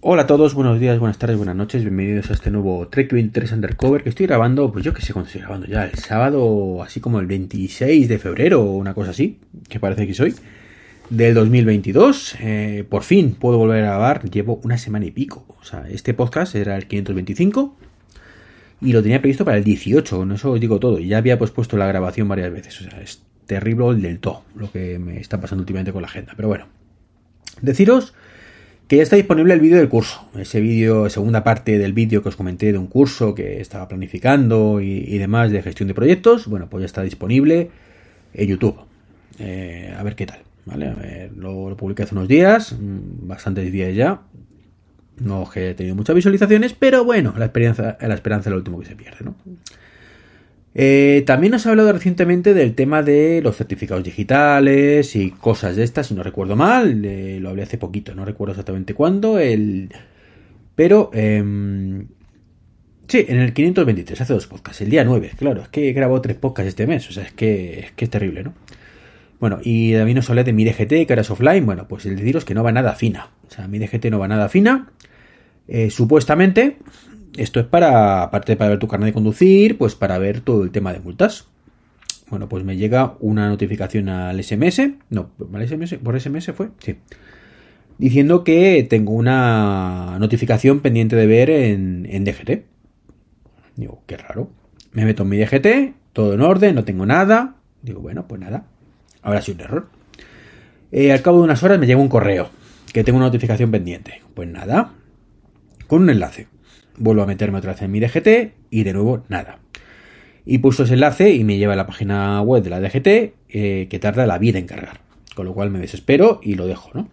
Hola a todos, buenos días, buenas tardes, buenas noches, bienvenidos a este nuevo Trek 23 Undercover que estoy grabando, pues yo que sé cuándo estoy grabando ya, el sábado, así como el 26 de febrero o una cosa así, que parece que soy, del 2022. Eh, por fin puedo volver a grabar, llevo una semana y pico. O sea, este podcast era el 525 y lo tenía previsto para el 18, con eso os digo todo. Ya había pospuesto la grabación varias veces, o sea, es terrible el del todo lo que me está pasando últimamente con la agenda. Pero bueno, deciros que ya está disponible el vídeo del curso. Ese vídeo, segunda parte del vídeo que os comenté de un curso que estaba planificando y, demás de gestión de proyectos, bueno, pues ya está disponible en YouTube. Eh, a ver qué tal, ¿vale? lo, publiqué hace unos días, mm, bastantes días ya. No he tenido muchas visualizaciones, pero bueno, la la esperanza es lo último que se pierde, ¿no? Eh, también os he hablado recientemente del tema de los certificados digitales y cosas de estas, si no recuerdo mal, eh, lo hablé hace poquito, no recuerdo exactamente cuándo, el... pero... Eh, sí, en el 523, hace dos podcasts, el día 9, claro, es que he grabado tres podcasts este mes, o sea, es que es, que es terrible, ¿no? Bueno, y también os hablé de mi DGT, que ahora es offline, bueno, pues el deciros que no va nada fina, o sea, mi DGT no va nada fina, eh, supuestamente, esto es para, aparte para ver tu carnet de conducir, pues para ver todo el tema de multas. Bueno, pues me llega una notificación al SMS, no, ¿al SMS? ¿Por SMS fue? Sí. Diciendo que tengo una notificación pendiente de ver en, en DGT. Digo, qué raro. Me meto en mi DGT, todo en orden, no tengo nada. Digo, bueno, pues nada. Habrá sido un error. Eh, al cabo de unas horas me llega un correo que tengo una notificación pendiente. Pues nada, con un enlace vuelvo a meterme otra vez en mi DGT y de nuevo nada. Y puso ese enlace y me lleva a la página web de la DGT eh, que tarda la vida en cargar. Con lo cual me desespero y lo dejo, ¿no?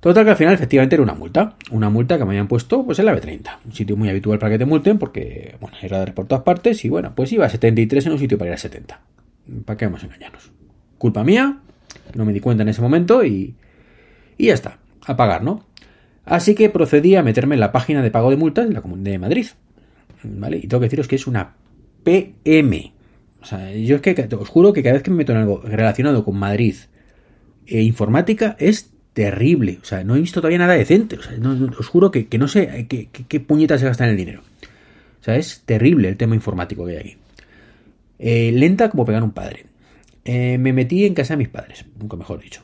Total que al final efectivamente era una multa. Una multa que me habían puesto pues en la B30. Un sitio muy habitual para que te multen porque, bueno, era de por todas partes y bueno, pues iba a 73 en un sitio para ir a 70. ¿Para qué vamos a engañarnos? Culpa mía, no me di cuenta en ese momento y, y ya está. A pagar, ¿no? Así que procedí a meterme en la página de pago de multas de la Comunidad de Madrid. ¿Vale? Y tengo que deciros que es una PM. O sea, yo es que os juro que cada vez que me meto en algo relacionado con Madrid e informática es terrible. O sea, no he visto todavía nada decente. O sea, os juro que, no sé qué, puñetas se gastan el dinero. O sea, es terrible el tema informático que hay aquí. Eh, lenta como pegar un padre. Eh, me metí en casa de mis padres, nunca mejor dicho.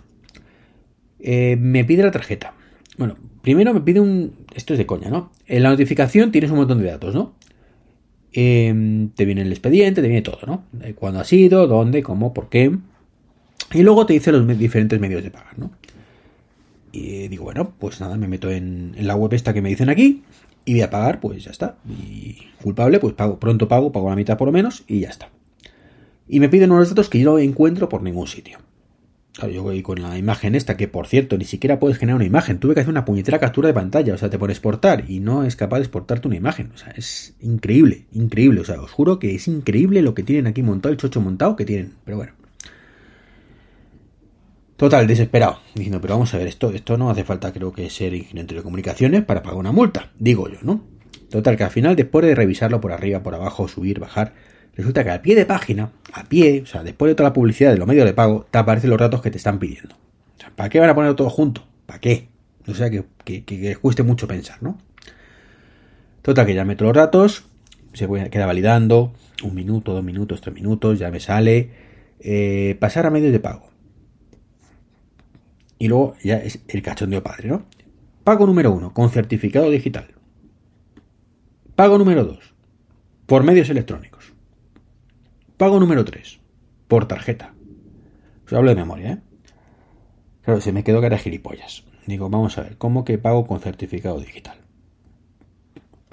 Eh, me pide la tarjeta. Bueno, primero me pide un... Esto es de coña, ¿no? En la notificación tienes un montón de datos, ¿no? Em, te viene el expediente, te viene todo, ¿no? Cuándo ha sido, dónde, cómo, por qué. Y luego te dice los diferentes medios de pagar, ¿no? Y digo, bueno, pues nada, me meto en, la web esta que me dicen aquí y voy a pagar, pues ya está. Y culpable, pues pago, pronto pago, pago la mitad por lo menos y ya está. Y me piden unos datos que yo no encuentro por ningún sitio. Yo voy con la imagen esta, que por cierto, ni siquiera puedes generar una imagen. Tuve que hacer una puñetera captura de pantalla. O sea, te pones exportar y no es capaz de exportarte una imagen. O sea, es increíble, increíble. O sea, os juro que es increíble lo que tienen aquí montado, el chocho montado que tienen. Pero bueno. Total, desesperado. Diciendo, pero vamos a ver, esto, esto no hace falta, creo que ser ingeniero de telecomunicaciones para pagar una multa. Digo yo, ¿no? Total, que al final, después de revisarlo por arriba, por abajo, subir, bajar, Resulta que a pie de página, a pie, o sea, después de toda la publicidad de los medios de pago, te aparecen los datos que te están pidiendo. ¿para qué van a poner todo junto? ¿Para qué? O sea, que, que, cueste mucho pensar, ¿no? Total, que ya meto los datos, se queda validando, un minuto, dos minutos, tres minutos, ya me sale. Eh, pasar a medios de pago. Y luego ya es el cachondeo padre, ¿no? Pago número uno, con certificado digital. Pago número dos, por medios electrónicos. Pago número 3. Por tarjeta. Os hablo de memoria, ¿eh? Claro, se me quedó que era gilipollas. Digo, vamos a ver, ¿cómo que pago con certificado digital?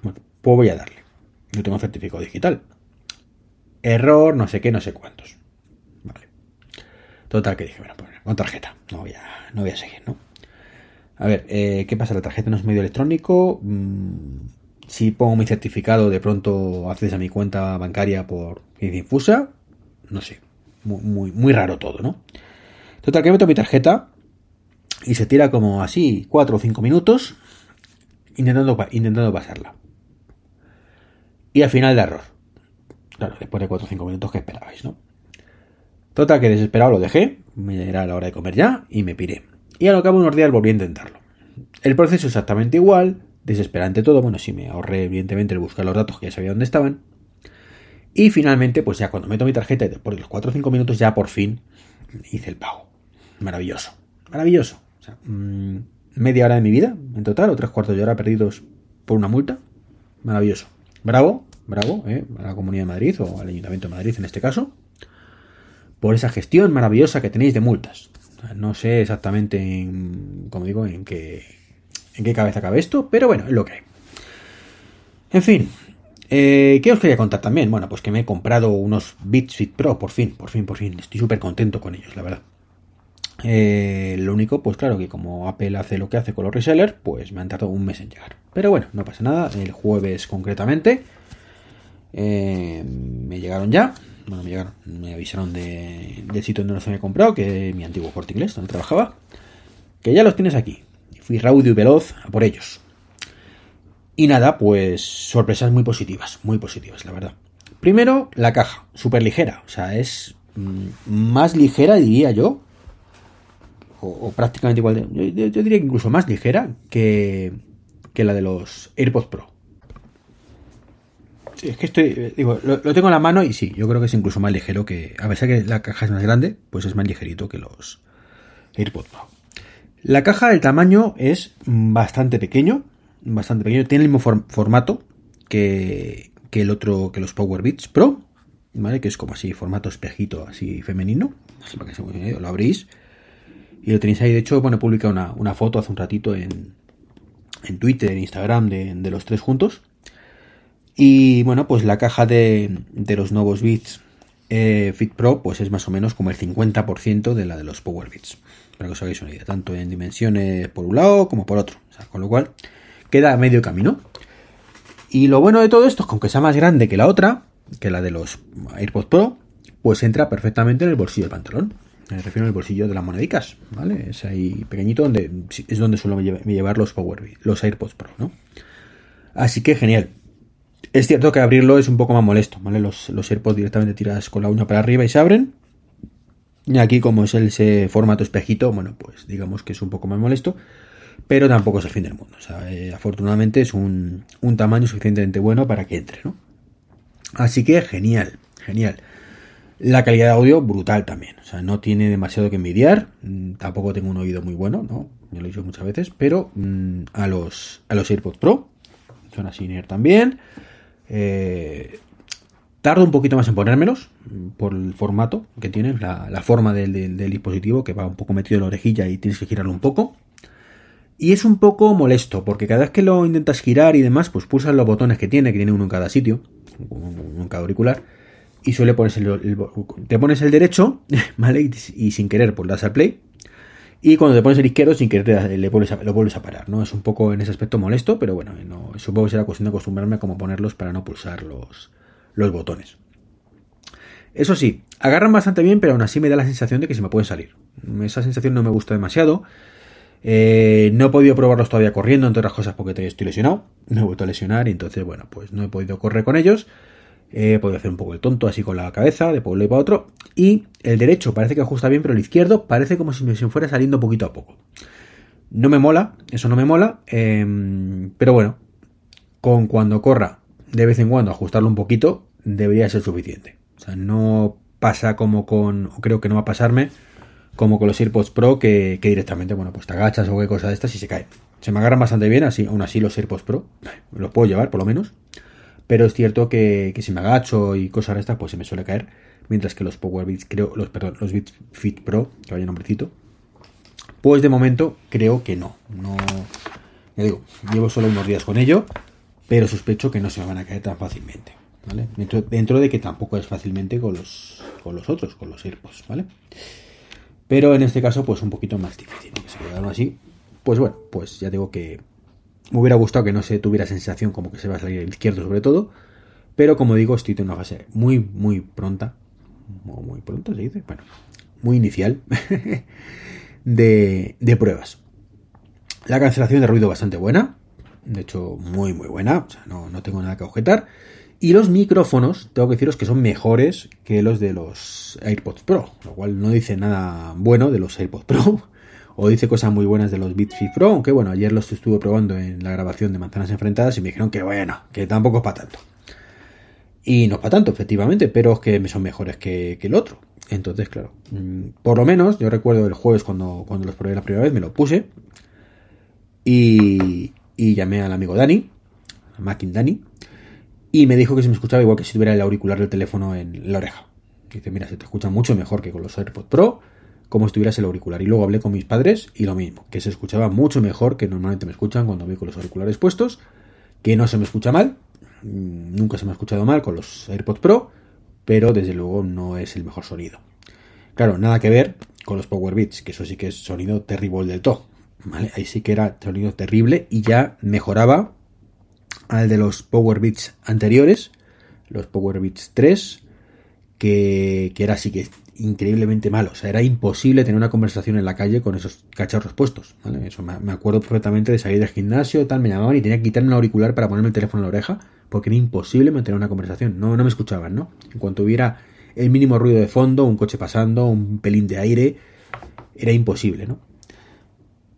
Bueno, pues voy a darle. Yo tengo certificado digital. Error, no sé qué, no sé cuántos. Vale. Total, que dije, bueno, pues con tarjeta. No voy a, no voy a seguir, ¿no? A ver, eh, ¿qué pasa? La tarjeta no es medio electrónico. Mm, si pongo mi certificado, de pronto accedes a mi cuenta bancaria por infusa. No sé. Muy, muy, raro todo, ¿no? Total, que meto mi tarjeta y se tira como así 4 o 5 minutos intentando, intentando pasarla. Y al final de error. Claro, después de 4 o 5 minutos que esperabais, ¿no? Total, que desesperado lo dejé, me era la hora de comer ya y me piré. Y a lo cabo de unos días volví a intentarlo. El proceso es exactamente igual, desesperante todo, bueno, sí me ahorré evidentemente el buscar los datos que ya sabía dónde estaban. Y finalmente, pues ya cuando meto mi tarjeta, por los 4 o 5 minutos ya por fin hice el pago. Maravilloso, maravilloso. O sea, mmm, media hora de mi vida en total, o tres cuartos de hora perdidos por una multa. Maravilloso. Bravo, bravo, ¿eh? a la Comunidad de Madrid o al Ayuntamiento de Madrid en este caso, por esa gestión maravillosa que tenéis de multas. No sé exactamente, en, como digo, en qué, en qué cabeza cabe esto, pero bueno, es lo que hay. En fin, eh, ¿qué os quería contar también? Bueno, pues que me he comprado unos Beats Fit Pro, por fin, por fin, por fin. Estoy súper contento con ellos, la verdad. Eh, lo único, pues claro, que como Apple hace lo que hace con los resellers, pues me han tardado un mes en llegar. Pero bueno, no pasa nada. El jueves concretamente eh, me llegaron ya. Bueno, me llegaron, me avisaron de, del sitio donde los había comprado, que mi antiguo corte inglés, donde trabajaba. Que ya los tienes aquí. Fui raudio y veloz por ellos. Y nada, pues sorpresas muy positivas, muy positivas, la verdad. Primero, la caja, súper ligera. O sea, es mm, más ligera, diría yo, o, prácticamente igual, de, yo, diría que incluso más ligera que, que la de los AirPods Pro. Es que estoy, eh, digo, lo, tengo en la mano y sí, yo creo que es incluso más ligero que, a pesar que la caja es más grande, pues es más ligerito que los AirPods Pro. La caja del tamaño es bastante pequeño, bastante pequeño, tiene el mismo formato que, que el otro, que los Power Beats Pro, ¿vale? Que es como así, formato espejito, así femenino, así para que se lo abrís y lo tenéis ahí. De hecho, bueno, he publicado una, foto hace un ratito en, en Twitter, en Instagram, de, los tres juntos. Y bueno, pues la caja de, de los nuevos Beats eh, Fit Pro, pues es más o menos como el 50% de la de los Power Beats. Que os hagáis una idea, tanto en dimensiones por un lado como por otro. con lo cual, queda medio camino. Y lo bueno de todo esto es que aunque sea más grande que la otra, que la de los AirPods Pro, pues entra perfectamente en el bolsillo del pantalón. Me refiero al bolsillo de las monedicas, ¿vale? Es ahí pequeñito donde es donde suelo llevar los Power los AirPods Pro, ¿no? Así que genial. Es cierto que abrirlo es un poco más molesto, ¿vale? Los, los AirPods directamente tiras con la uña para arriba y se abren. Y aquí, como es ese formato espejito, bueno, pues digamos que es un poco más molesto. Pero tampoco es el fin del mundo. O sea, eh, afortunadamente es un, un tamaño suficientemente bueno para que entre, ¿no? Así que genial, genial. La calidad de audio, brutal también. O sea, no tiene demasiado que envidiar. Mm, tampoco tengo un oído muy bueno, ¿no? Ya lo he dicho muchas veces. Pero mm, a, los, a los AirPods Pro son así también. Eh, tardo un poquito más en ponérmelos mm, por el formato que tienen, la, forma del, dispositivo que va un poco metido en la orejilla y tienes que girarlo un poco. Y es un poco molesto porque cada vez que lo intentas girar y demás, pues pulsas los botones que tiene, que tiene uno en cada sitio, uno en cada auricular y suele ponerse el, te pones el derecho, ¿vale? Y, sin querer pues das al play. Y cuando te pones el izquierdo, sin querer le vuelves lo vuelves a parar, ¿no? Es un poco en ese aspecto molesto, pero bueno, no, supongo que será cuestión de acostumbrarme a cómo ponerlos para no pulsar los, los botones. Eso sí, agarran bastante bien, pero aún así me da la sensación de que se me pueden salir. Esa sensación no me gusta demasiado. Eh, no he podido probarlos todavía corriendo, entre otras cosas porque estoy lesionado. Me he vuelto a lesionar y entonces, bueno, pues no he podido correr con ellos. Eh, puedo hacer un poco el tonto así con la cabeza, de pueblo y para otro. Y el derecho parece que ajusta bien, pero el izquierdo parece como si me fuera saliendo poquito a poco. No me mola, eso no me mola. Em, pero bueno, con cuando corra de vez en cuando ajustarlo un poquito, debería ser suficiente. O sea, no pasa como con, creo que no va a pasarme, como con los AirPods Pro, que, directamente, bueno, pues te agachas o qué cosa de estas y se cae. Se me agarran bastante bien, así, aún así los AirPods Pro, los puedo llevar por lo menos. Pero es cierto que, si me agacho y cosas de estas, pues se me suele caer. Mientras que los Power Beats, creo, los, perdón, los Beats Fit Pro, que vaya nombrecito, pues de momento creo que no. No. Ya digo, llevo solo unos días con ello, pero sospecho que no se van a caer tan fácilmente. ¿Vale? Dentro, de que tampoco es fácilmente con los, otros, con los AirPods, ¿vale? Pero en este caso, pues un poquito más difícil, que se quedaron así, pues bueno, pues ya digo que me hubiera gustado que no se tuviera sensación como que se va a salir el izquierdo sobre todo, pero como digo, estoy en una fase muy, muy pronta, muy pronto se dice, bueno, muy inicial de pruebas. La cancelación de ruido bastante buena, de hecho muy muy buena, o sea, no, no tengo nada que objetar. Y los micrófonos, tengo que deciros que son mejores que los de los AirPods Pro, lo cual no dice nada bueno de los AirPods Pro, o dice cosas muy buenas de los Beats Pro, aunque bueno, ayer los estuve probando en la grabación de Manzanas Enfrentadas y me dijeron que bueno, que tampoco es para tanto. Y no es para tanto, efectivamente, pero es que son mejores que, el otro. Entonces, claro, mm, por lo menos, yo recuerdo el jueves cuando, cuando los probé la primera vez, me lo puse y, y llamé al amigo Dani, a Mackin Dani, y me dijo que se me escuchaba igual que si tuviera el auricular del teléfono en la oreja. Dice, mira, se te escucha mucho mejor que con los AirPods Pro, como si tuvieras el auricular. Y luego hablé con mis padres y lo mismo, que se escuchaba mucho mejor que normalmente me escuchan cuando voy con los auriculares puestos, que no se me escucha mal, mm, nunca se me ha escuchado mal con los AirPods Pro, pero desde luego no es el mejor sonido. Claro, nada que ver con los Power Beats, que eso sí que es sonido terrible del todo. Ahí sí que era sonido terrible y ya mejoraba al de los Power Beats anteriores, los Power Beats 3, que, era así que increíblemente malo. O sea, era imposible tener una conversación en la calle con esos cacharros puestos. Eso me, acuerdo perfectamente de salir del gimnasio, tal, me llamaban y tenía que quitarme el auricular para ponerme el teléfono en la oreja, porque era imposible mantener una conversación. No, no me escuchaban, ¿no? En cuanto hubiera el mínimo ruido de fondo, un coche pasando, un pelín de aire, era imposible, ¿no?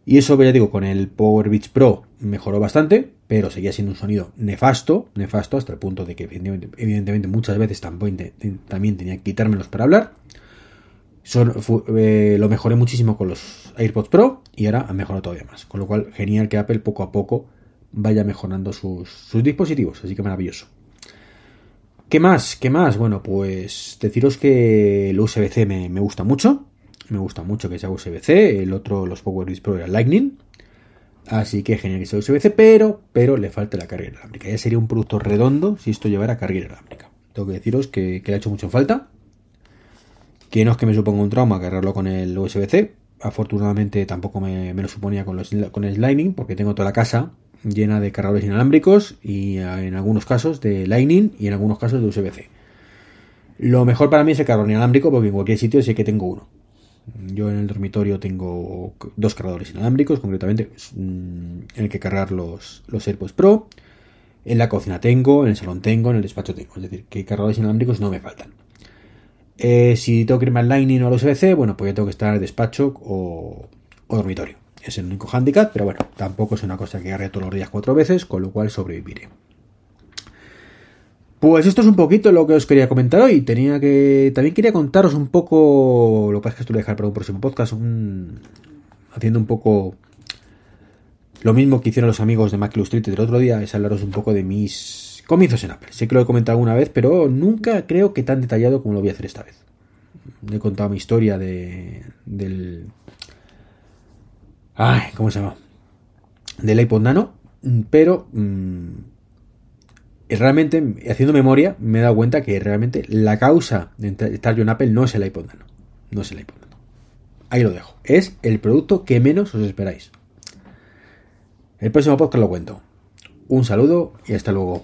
Y eso, ya digo, con el Power Beats Pro mejoró bastante, pero seguía siendo un sonido nefasto, nefasto hasta el punto de que evidentemente, muchas veces también, tenía que quitármelos para hablar. Eh, lo mejoré muchísimo con los AirPods Pro y ahora ha mejorado todavía más. Con lo cual, genial que Apple poco a poco vaya mejorando sus, dispositivos, así que maravilloso. ¿Qué más? ¿Qué más? Bueno, pues deciros que el USB-C me, me gusta mucho me gusta mucho que sea USB-C, el otro, los PowerBeats Pro era Lightning, así que genial que sea USB-C, pero, pero le falta la carga inalámbrica. Ya sería un producto redondo si esto llevara carga inalámbrica. Tengo que deciros que, le ha hecho mucho falta, que no es que me suponga un trauma cargarlo con el USB-C, afortunadamente tampoco me, lo suponía con, con el Lightning, porque tengo toda la casa llena de cargadores inalámbricos y en algunos casos de Lightning y en algunos casos de USB-C. Lo mejor para mí es el cargador inalámbrico porque en cualquier sitio sé que tengo uno. Yo en el dormitorio tengo dos cargadores inalámbricos, concretamente mm, en el que cargar los, los AirPods Pro. En la cocina tengo, en el salón tengo, en el despacho tengo. Es decir, que cargadores inalámbricos no me faltan. Eh, si tengo que irme al Lightning o al USB-C, bueno, pues ya tengo que estar en el despacho o, dormitorio. Es el único handicap, pero bueno, tampoco es una cosa que agarre todos los días cuatro veces, con lo cual sobreviviré. Pues esto es un poquito lo que os quería comentar hoy. Tenía que. También quería contaros un poco. Lo que es que esto lo voy a dejar para un próximo podcast. haciendo un poco. Lo mismo que hicieron los amigos de Mac Street el otro día. Es hablaros un poco de mis comienzos en Apple. Sé que lo he comentado alguna vez, pero nunca creo que tan detallado como lo voy a hacer esta vez. He contado mi historia de. del. Ay, ¿cómo se llama? Del iPod Nano. Pero. Mm, realmente, haciendo memoria, me he dado cuenta que realmente la causa de estar yo en Apple no es el iPod Nano. No es el iPod Nano. Ahí lo dejo. Es el producto que menos os esperáis. El próximo podcast lo cuento. Un saludo y hasta luego.